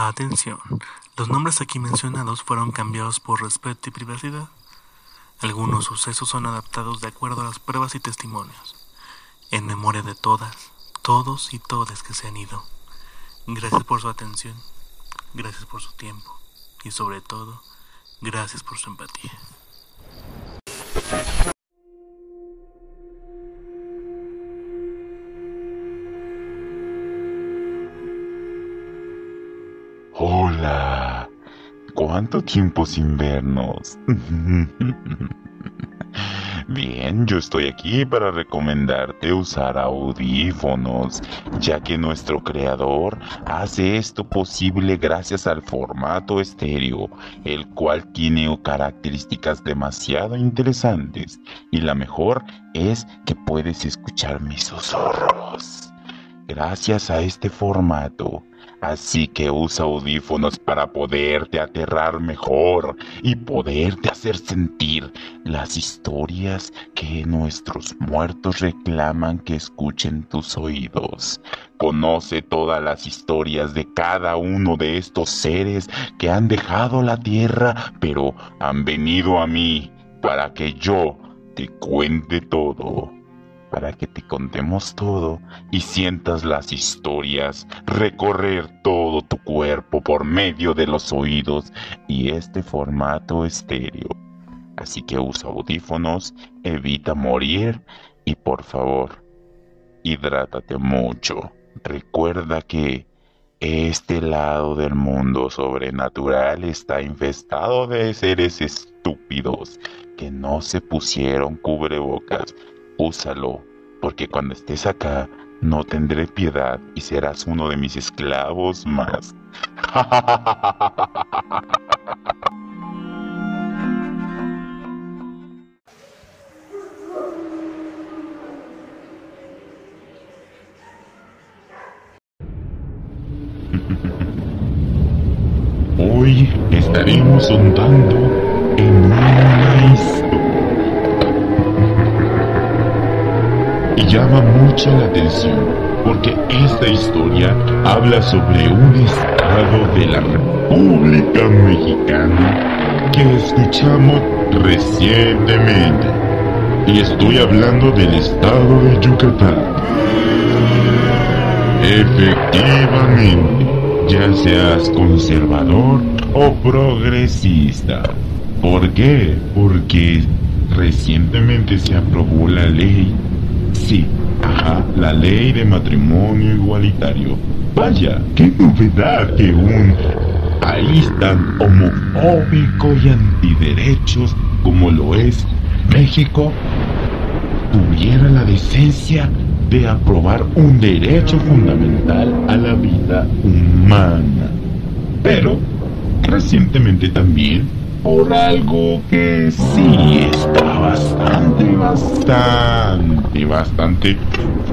Atención, los nombres aquí mencionados fueron cambiados por respeto y privacidad. Algunos sucesos son adaptados de acuerdo a las pruebas y testimonios, en memoria de todas, todos y todas que se han ido. Gracias por su atención, gracias por su tiempo y sobre todo, gracias por su empatía. ¿Cuánto tiempo sin vernos? Bien, yo estoy aquí para recomendarte usar audífonos, ya que nuestro creador hace esto posible gracias al formato estéreo, el cual tiene características demasiado interesantes y la mejor es que puedes escuchar mis susurros. Gracias a este formato, Así que usa audífonos para poderte aterrar mejor y poderte hacer sentir las historias que nuestros muertos reclaman que escuchen tus oídos. Conoce todas las historias de cada uno de estos seres que han dejado la tierra, pero han venido a mí para que yo te cuente todo para que te contemos todo y sientas las historias, recorrer todo tu cuerpo por medio de los oídos y este formato estéreo. Así que usa audífonos, evita morir y por favor, hidrátate mucho. Recuerda que este lado del mundo sobrenatural está infestado de seres estúpidos que no se pusieron cubrebocas úsalo, porque cuando estés acá no tendré piedad y serás uno de mis esclavos más. Hoy estaremos ondando en una historia llama mucho la atención porque esta historia habla sobre un estado de la República Mexicana que escuchamos recientemente. Y estoy hablando del estado de Yucatán. Efectivamente, ya seas conservador o progresista. ¿Por qué? Porque recientemente se aprobó la ley Sí, ajá, la ley de matrimonio igualitario. Vaya, qué novedad que un país tan homofóbico y antiderechos como lo es México tuviera la decencia de aprobar un derecho fundamental a la vida humana. Pero recientemente también por algo que sí está bastante, bastante, bastante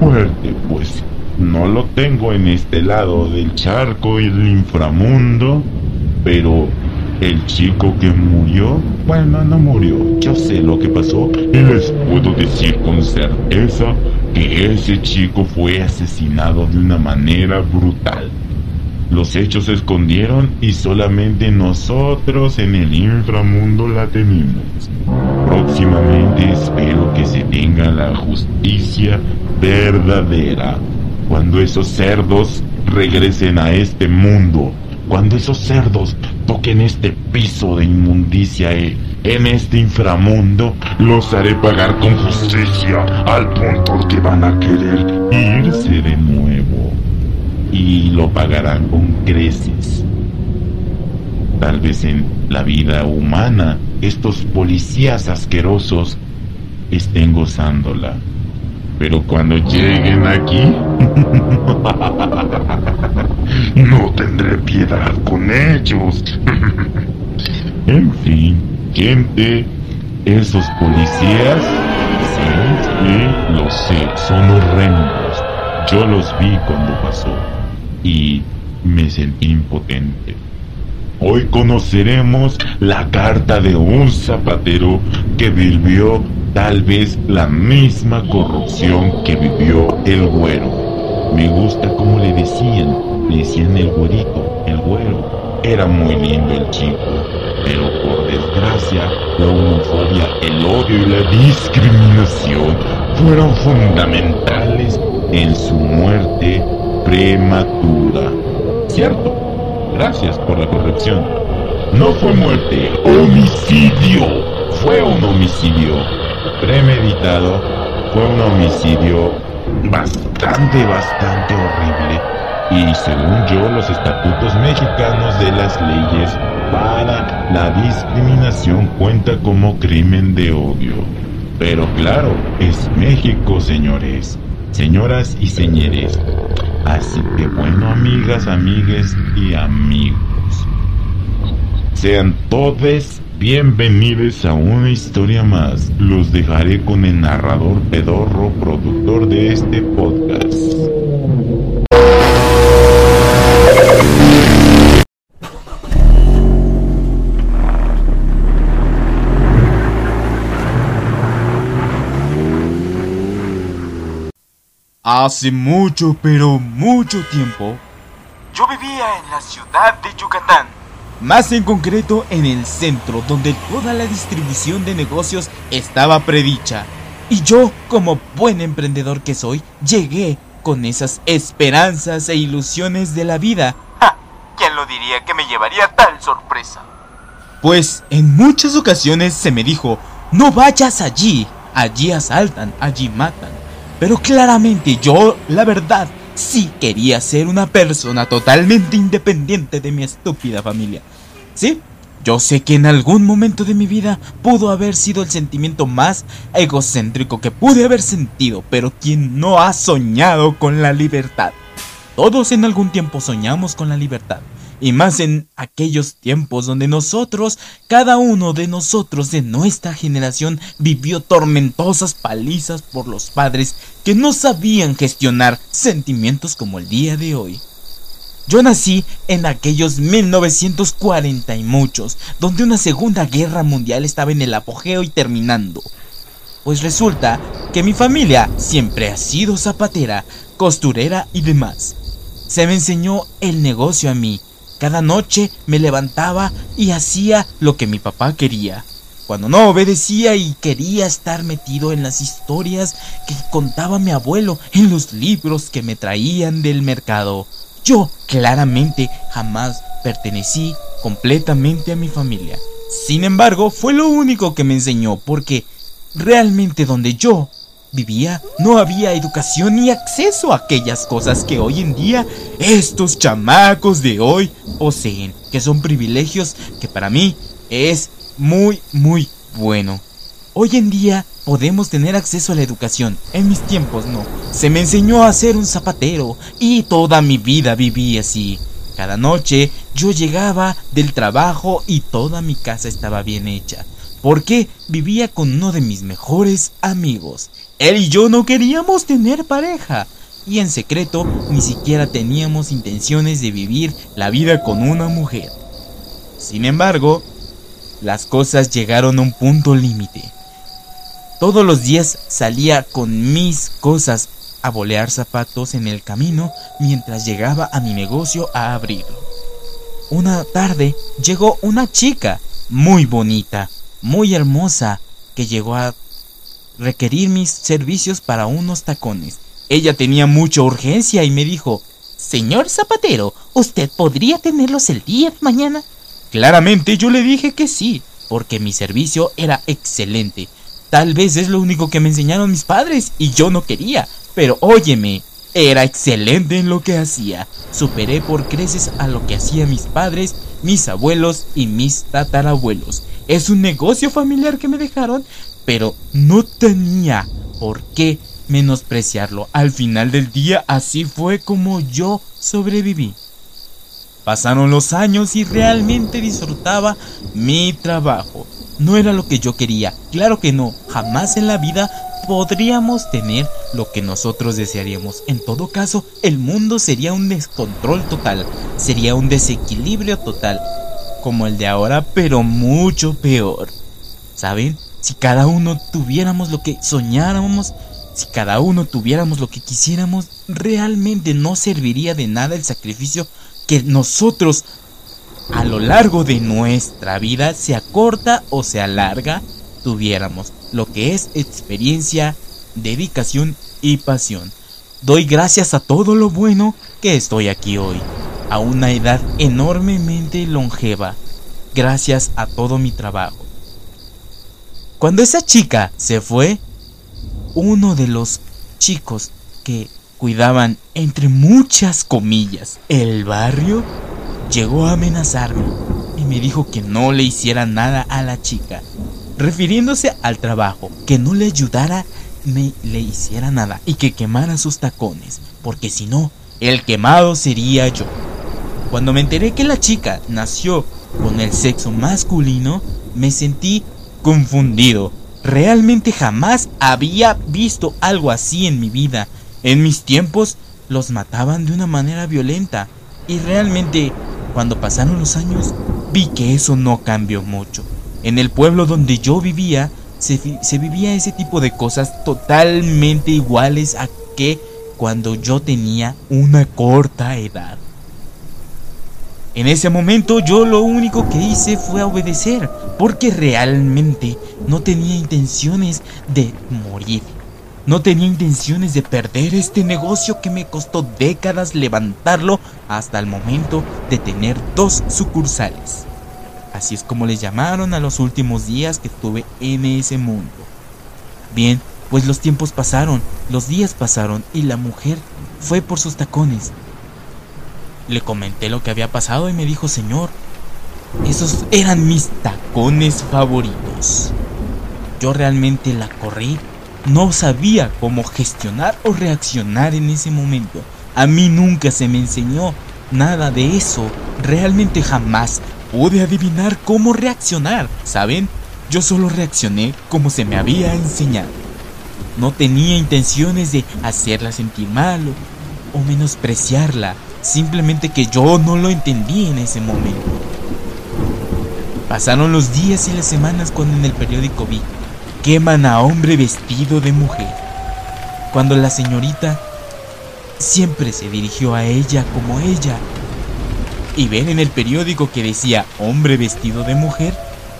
fuerte, pues no lo tengo en este lado del charco y del inframundo, pero el chico que murió, bueno, no murió, yo sé lo que pasó y les puedo decir con certeza que ese chico fue asesinado de una manera brutal. Los hechos se escondieron y solamente nosotros en el inframundo la tenemos. Próximamente espero que se tenga la justicia verdadera. Cuando esos cerdos regresen a este mundo, cuando esos cerdos toquen este piso de inmundicia eh, en este inframundo, los haré pagar con justicia al punto que van a querer irse de nuevo y lo pagarán con creces. Tal vez en la vida humana estos policías asquerosos estén gozándola. Pero cuando lleguen aquí, no tendré piedad con ellos. en fin, gente, esos policías, sí, sí, lo sé, son horrendos. Yo los vi cuando pasó y me sentí impotente. Hoy conoceremos la carta de un zapatero que vivió tal vez la misma corrupción que vivió el güero. Me gusta como le decían, Le decían el güerito, el güero. Era muy lindo el chico, pero por desgracia, la homofobia, el odio y la discriminación fueron fundamentales en su muerte prematura. ¿Cierto? Gracias por la corrección. No fue muerte, homicidio. Fue un homicidio premeditado. Fue un homicidio bastante, bastante horrible. Y según yo, los estatutos mexicanos de las leyes para la discriminación cuenta como crimen de odio. Pero claro, es México, señores, señoras y señores. Así que bueno, amigas, amigues y amigos. Sean todos bienvenidos a una historia más. Los dejaré con el narrador pedorro, productor de este podcast. Hace mucho, pero mucho tiempo, Yo vivía en la ciudad de Yucatán. más en concreto en el centro donde toda la distribución de negocios estaba predicha. Y yo, como buen emprendedor que soy, llegué con esas esperanzas e ilusiones de la vida, ¡Ja! ¿Quién lo diría que me llevaría tal sorpresa? pues en muchas ocasiones se me dijo, no vayas allí, allí asaltan, allí matan. Pero claramente yo, la verdad, sí quería ser una persona totalmente independiente de mi estúpida familia. Sí, yo sé que en algún momento de mi vida pudo haber sido el sentimiento más egocéntrico que pude haber sentido, pero quien no ha soñado con la libertad. Todos en algún tiempo soñamos con la libertad. Y más en aquellos tiempos donde nosotros, cada uno de nosotros de nuestra generación, vivió tormentosas palizas por los padres que no sabían gestionar sentimientos como el día de hoy. Yo nací en aquellos 1940 y muchos, donde una segunda guerra mundial estaba en el apogeo y terminando. Pues resulta que mi familia siempre ha sido zapatera, costurera y demás. Se me enseñó el negocio a mí. Cada noche me levantaba y hacía lo que mi papá quería. Cuando no obedecía y quería estar metido en las historias que contaba mi abuelo, en los libros que me traían del mercado. Yo claramente jamás pertenecí completamente a mi familia. Sin embargo, fue lo único que me enseñó porque realmente donde yo vivía no había educación ni acceso a aquellas cosas que hoy en día estos chamacos de hoy poseen, que son privilegios que para mí es muy muy bueno. Hoy en día podemos tener acceso a la educación, en mis tiempos no. Se me enseñó a ser un zapatero y toda mi vida viví así. Cada noche yo llegaba del trabajo y toda mi casa estaba bien hecha porque vivía con uno de mis mejores amigos. Él y yo no queríamos tener pareja. Y en secreto ni siquiera teníamos intenciones de vivir la vida con una mujer. Sin embargo, las cosas llegaron a un punto límite. Todos los días salía con mis cosas a bolear zapatos en el camino mientras llegaba a mi negocio a abrirlo. Una tarde llegó una chica muy bonita, muy hermosa, que llegó a requerir mis servicios para unos tacones. Ella tenía mucha urgencia y me dijo, Señor zapatero, ¿usted podría tenerlos el día de mañana? Claramente yo le dije que sí, porque mi servicio era excelente. Tal vez es lo único que me enseñaron mis padres y yo no quería, pero óyeme, era excelente en lo que hacía. Superé por creces a lo que hacían mis padres, mis abuelos y mis tatarabuelos. Es un negocio familiar que me dejaron, pero no tenía por qué menospreciarlo. Al final del día así fue como yo sobreviví. Pasaron los años y realmente disfrutaba mi trabajo. No era lo que yo quería, claro que no, jamás en la vida podríamos tener lo que nosotros desearíamos. En todo caso, el mundo sería un descontrol total, sería un desequilibrio total, como el de ahora, pero mucho peor. ¿Saben? Si cada uno tuviéramos lo que soñáramos, Si cada uno tuviéramos lo que quisiéramos, realmente no serviría de nada el sacrificio que nosotros a lo largo de nuestra vida, sea corta o sea larga, tuviéramos lo que es experiencia, dedicación y pasión. Doy gracias a todo lo bueno que estoy aquí hoy, a una edad enormemente longeva, gracias a todo mi trabajo. Cuando esa chica se fue, uno de los chicos que cuidaban, entre muchas comillas, el barrio, llegó a amenazarme y me dijo que no le hiciera nada a la chica, refiriéndose al trabajo, que no le ayudara ni le hiciera nada y que quemara sus tacones, porque si no, el quemado sería yo. Cuando me enteré que la chica nació con el sexo masculino, me sentí confundido. Realmente jamás había visto algo así en mi vida. En mis tiempos los mataban de una manera violenta y realmente cuando pasaron los años, vi que eso no cambió mucho. En el pueblo donde yo vivía, se, vivía ese tipo de cosas totalmente iguales a que cuando yo tenía una corta edad. En ese momento yo lo único que hice fue obedecer, porque realmente no tenía intenciones de morir. No tenía intenciones de perder este negocio que me costó décadas levantarlo hasta el momento de tener dos sucursales. Así es como les llamaron a los últimos días que estuve en ese mundo. Bien, pues los tiempos pasaron, los días pasaron y la mujer fue por sus tacones. Le comenté lo que había pasado y me dijo, Señor, esos eran mis tacones favoritos. Yo realmente la corrí no sabía cómo gestionar o reaccionar en ese momento. A mí nunca se me enseñó nada de eso. Realmente jamás pude adivinar cómo reaccionar. ¿Saben? Yo solo reaccioné como se me había enseñado. No tenía intenciones de hacerla sentir mal o, menospreciarla. Simplemente que yo no lo entendí en ese momento. Pasaron los días y las semanas cuando en el periódico vi queman a hombre vestido de mujer. Cuando la señorita siempre se dirigió a ella como ella. Y ver en el periódico que decía hombre vestido de mujer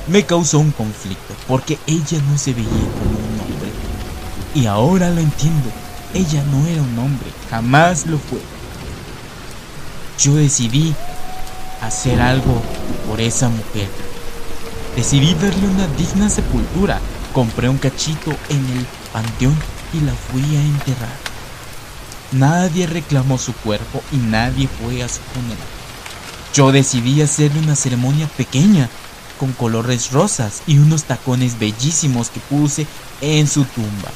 me causó un conflicto porque ella no se veía como un hombre. Y ahora lo entiendo, ella no era un hombre, jamás lo fue. Yo decidí hacer algo por esa mujer. Decidí darle una digna sepultura Compré un cachito en el panteón y la fui a enterrar. Nadie reclamó su cuerpo y nadie fue a su funeral. Yo decidí hacerle una ceremonia pequeña, con colores rosas y unos tacones bellísimos que puse en su tumba.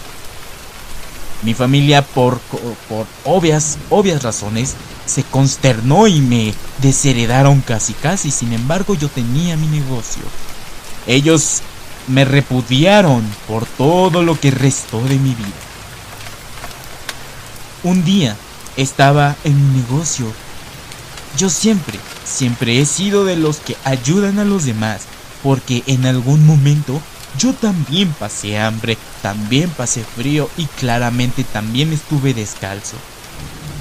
Mi familia, por, por obvias, obvias razones, se consternó y me desheredaron casi casi. Sin embargo, yo tenía mi negocio. Ellos me repudiaron por todo lo que restó de mi vida. Un día estaba en mi negocio. Yo siempre, siempre he sido de los que ayudan a los demás, porque en algún momento yo también pasé hambre, también pasé frío y claramente también estuve descalzo.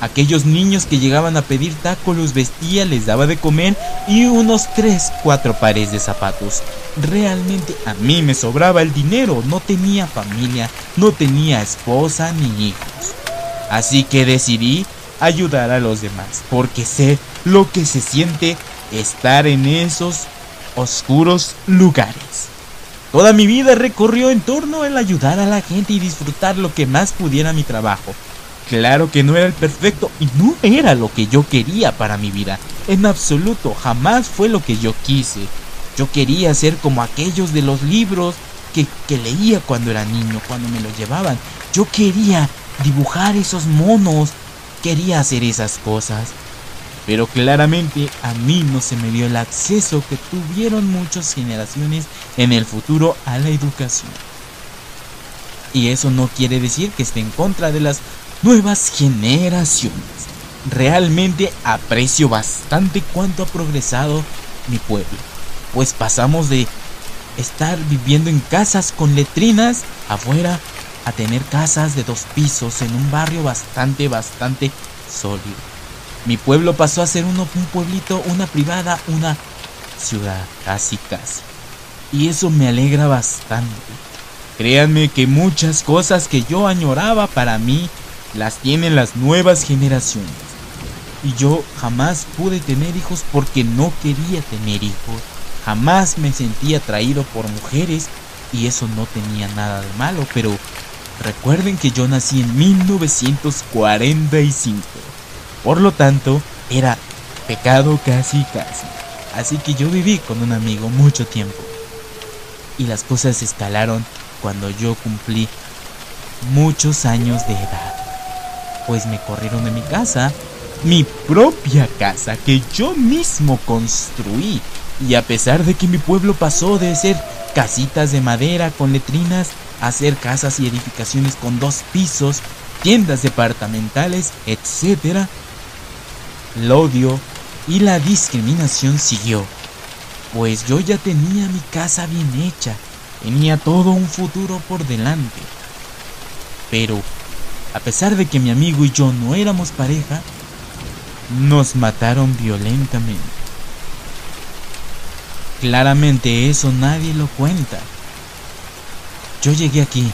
Aquellos niños que llegaban a pedir taco los vestía, les daba de comer y unos 3, 4 pares de zapatos. Realmente a mí me sobraba el dinero, no tenía familia, no tenía esposa ni hijos. Así que decidí ayudar a los demás, porque sé lo que se siente estar en esos oscuros lugares. Toda mi vida recorrió en torno al ayudar a la gente y disfrutar lo que más pudiera mi trabajo. Claro que no era el perfecto y no era lo que yo quería para mi vida. En absoluto, jamás fue lo que yo quise. Yo quería ser como aquellos de los libros que, leía cuando era niño, cuando me los llevaban. Yo quería dibujar esos monos, quería hacer esas cosas. Pero claramente a mí no se me dio el acceso que tuvieron muchas generaciones en el futuro a la educación. Y eso no quiere decir que esté en contra de las nuevas generaciones. Realmente aprecio bastante cuánto ha progresado mi pueblo, pues pasamos de estar viviendo en casas con letrinas afuera a tener casas de dos pisos en un barrio bastante, bastante sólido. Mi pueblo pasó a ser uno, un pueblito, una privada, una ciudad, casi, casi. Y eso me alegra bastante. Créanme que muchas cosas que yo añoraba para mí las tienen las nuevas generaciones. Y yo jamás pude tener hijos porque no quería tener hijos. Jamás me sentí atraído por mujeres y eso no tenía nada de malo, pero recuerden que yo nací en 1945. Por lo tanto, era pecado casi casi. Así que yo viví con un amigo mucho tiempo. Y las cosas escalaron cuando yo cumplí muchos años de edad. Pues me corrieron de mi casa, mi propia casa que yo mismo construí. Y a pesar de que mi pueblo pasó de ser casitas de madera con letrinas a ser casas y edificaciones con dos pisos, tiendas departamentales, etc., el odio y la discriminación siguió, pues yo ya tenía mi casa bien hecha, tenía todo un futuro por delante. Pero, a pesar de que mi amigo y yo no éramos pareja, nos mataron violentamente. Claramente eso nadie lo cuenta. Yo llegué aquí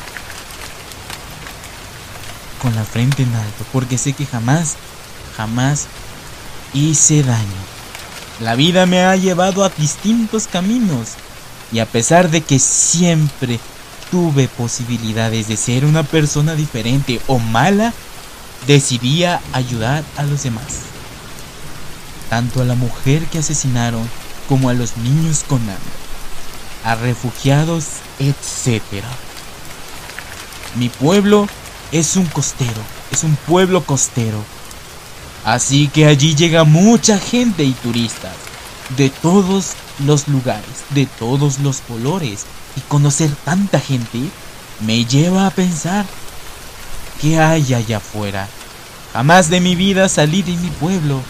con la frente en alto porque sé que jamás, jamás hice daño. La vida me ha llevado a distintos caminos y a pesar de que siempre tuve posibilidades de ser una persona diferente o mala, decidí ayudar a los demás. Tanto a la mujer que asesinaron como a los niños con hambre, a refugiados, etc. Mi pueblo es un costero, es un pueblo costero Así que allí llega mucha gente y turistas de todos los lugares, de todos los colores. Y conocer tanta gente me lleva a pensar, ¿qué hay allá afuera? Jamás de mi vida salí de mi pueblo.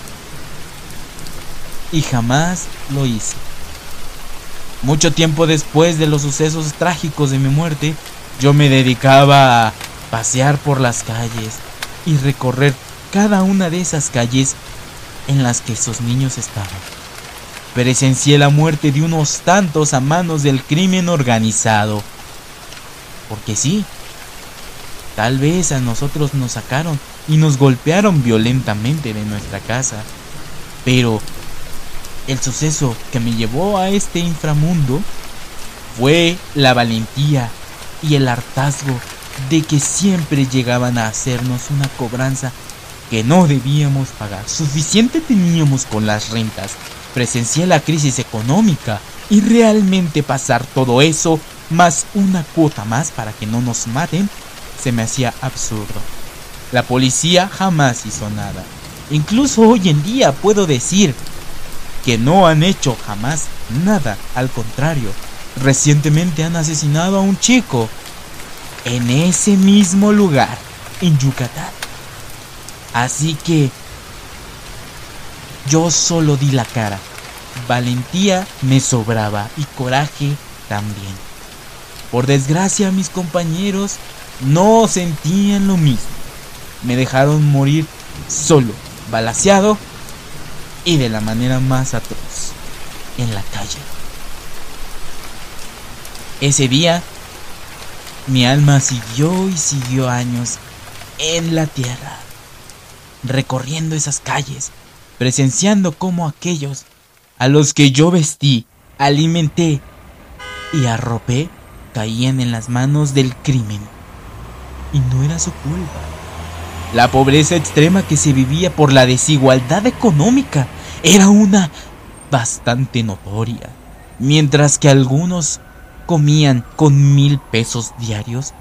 Y jamás lo hice. Mucho tiempo después de los sucesos trágicos de mi muerte, yo me dedicaba a pasear por las calles y recorrer cada una de esas calles en las que esos niños estaban. Presencié la muerte de unos tantos a manos del crimen organizado. Porque sí, tal vez a nosotros nos sacaron y nos golpearon violentamente de nuestra casa. Pero el suceso que me llevó a este inframundo fue la valentía y el hartazgo de que siempre llegaban a hacernos una cobranza que no debíamos pagar. Suficiente teníamos con las rentas. Presencié la crisis económica y realmente pasar todo eso más una cuota más para que no nos maten se me hacía absurdo. La policía jamás hizo nada. Incluso hoy en día puedo decir que no han hecho jamás nada. Al contrario, recientemente han asesinado a un chico en ese mismo lugar, en Yucatán. Así que yo solo di la cara. Valentía me sobraba y coraje también. Por desgracia mis compañeros no sentían lo mismo. Me dejaron morir solo, balaseado y de la manera más atroz, en la calle. Ese día, mi alma siguió y siguió años en la tierra recorriendo esas calles, presenciando cómo aquellos a los que yo vestí, alimenté y arropé caían en las manos del crimen. Y no era su culpa. La pobreza extrema que se vivía por la desigualdad económica era una bastante notoria. Mientras que algunos comían con mil pesos diarios,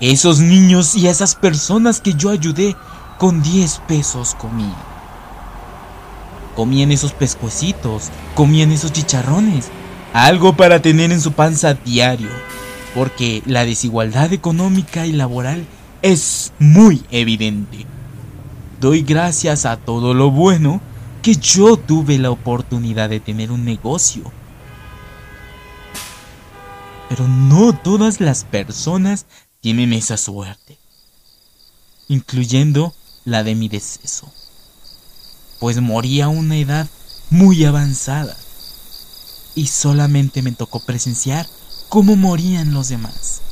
esos niños y esas personas que yo ayudé con 10 pesos comían. Comían esos pescuecitos, comían esos chicharrones, algo para tener en su panza diario, porque la desigualdad económica y laboral es muy evidente. Doy gracias a todo lo bueno que yo tuve la oportunidad de tener un negocio. Pero no todas las personas tienen esa suerte, incluyendo la de mi deceso, pues morí a una edad muy avanzada y solamente me tocó presenciar cómo morían los demás.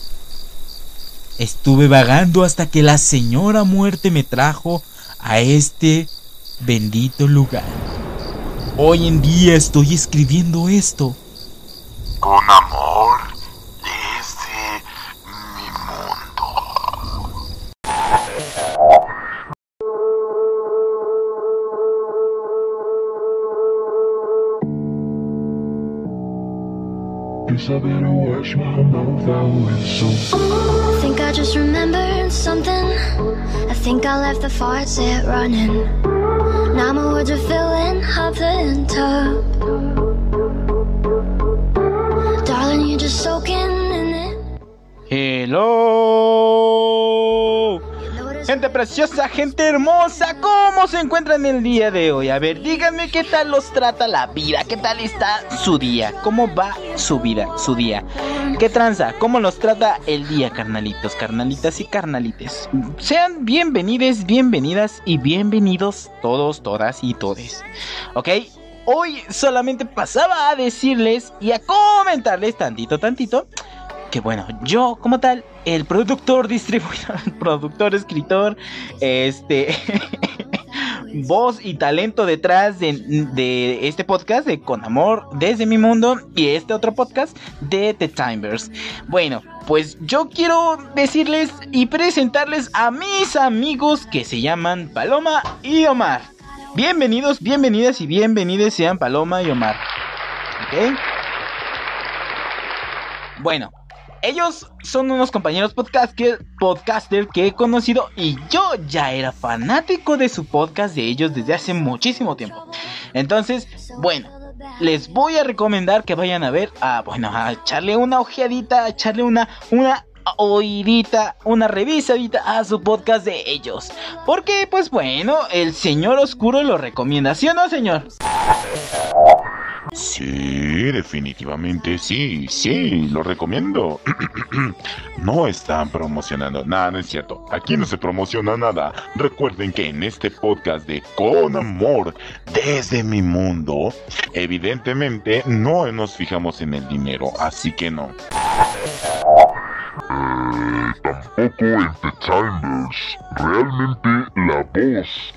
Estuve vagando hasta que la señora muerte me trajo a este bendito lugar. Hoy en día estoy escribiendo esto. Con amor Guess I better wash my mouth out with soap. I think I just remembered something. I think I left the faucet running. Now my words are filling up the tub. Darling, you're just soaking in it. Hello. Preciosa, gente hermosa, ¿cómo se encuentran el día de hoy? A ver, díganme qué tal los trata la vida, qué tal está su día, cómo va su vida, su día. ¿Qué tranza? ¿Cómo los trata el día, carnalitos, carnalitas y carnalites? Sean bienvenidos, bienvenidas y bienvenidos todos, todas y todes. ¿Ok? Hoy solamente pasaba a decirles y a comentarles tantito, tantito que bueno, yo como tal, el productor, distribuidor, productor, escritor, este, voz y talento detrás de, de este podcast de Con Amor desde mi mundo y este otro podcast de The Timers. Bueno, pues yo quiero decirles y presentarles a mis amigos que se llaman Paloma y Omar. Bienvenidos, bienvenidas y bienvenidas sean Paloma y Omar. ¿Ok? Bueno, ellos son unos compañeros podcaster, podcaster que he conocido y yo ya era fanático de su podcast de ellos desde hace muchísimo tiempo. Entonces, bueno, les voy a recomendar que vayan a ver, a, bueno, a echarle una ojeadita, a echarle una, una una revisadita a su podcast de ellos. Porque, pues bueno, el señor oscuro lo recomienda, ¿sí o no, señor? Sí, definitivamente sí, sí, lo recomiendo. no están promocionando nada, no es cierto. Aquí no se promociona nada. Recuerden que en este podcast de Con Amor desde mi mundo, evidentemente no nos fijamos en el dinero, así que no. Tampoco en The Chambers. Realmente la voz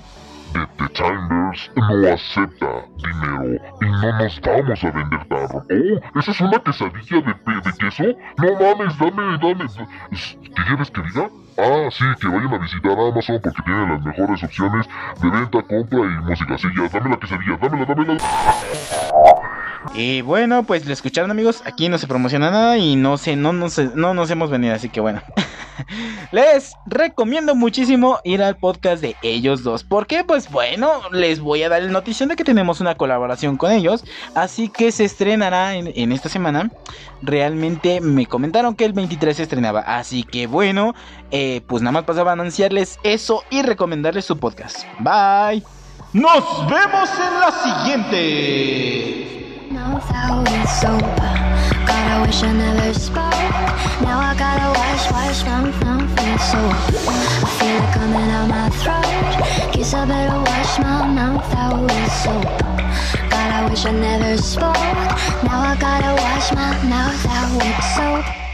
The Chambers no acepta dinero y no nos vamos a vender tarro. Oh, ¿esa es una quesadilla de, de queso? No mames, dame, dame. ¿Qué quieres que diga? Ah, sí, que vayan a visitar Amazon porque tienen las mejores opciones de venta, compra y música. Sí, ya, dame la quesadilla, dámela, dámela. Y bueno, pues lo escucharon amigos, aquí no se promociona nada y no sé, no, no, sé- no nos hemos venido, así que bueno. les recomiendo muchísimo ir al podcast de ellos dos. Porque pues bueno, les voy a dar la noticia de que tenemos una colaboración con ellos. Así que se estrenará en, en esta semana. Realmente me comentaron que el 23 se estrenaba. Así que bueno, eh, pues nada más pasaba a anunciarles eso y recomendarles su podcast. Bye. Nos vemos en la siguiente. Mouth out with soap. God, I wish I never spoke. Now I gotta wash, wash my mouth with soap. I feel it coming out my throat. Guess I better wash my mouth out with soap. God, I wish I never spoke. Now I gotta wash my mouth out with soap.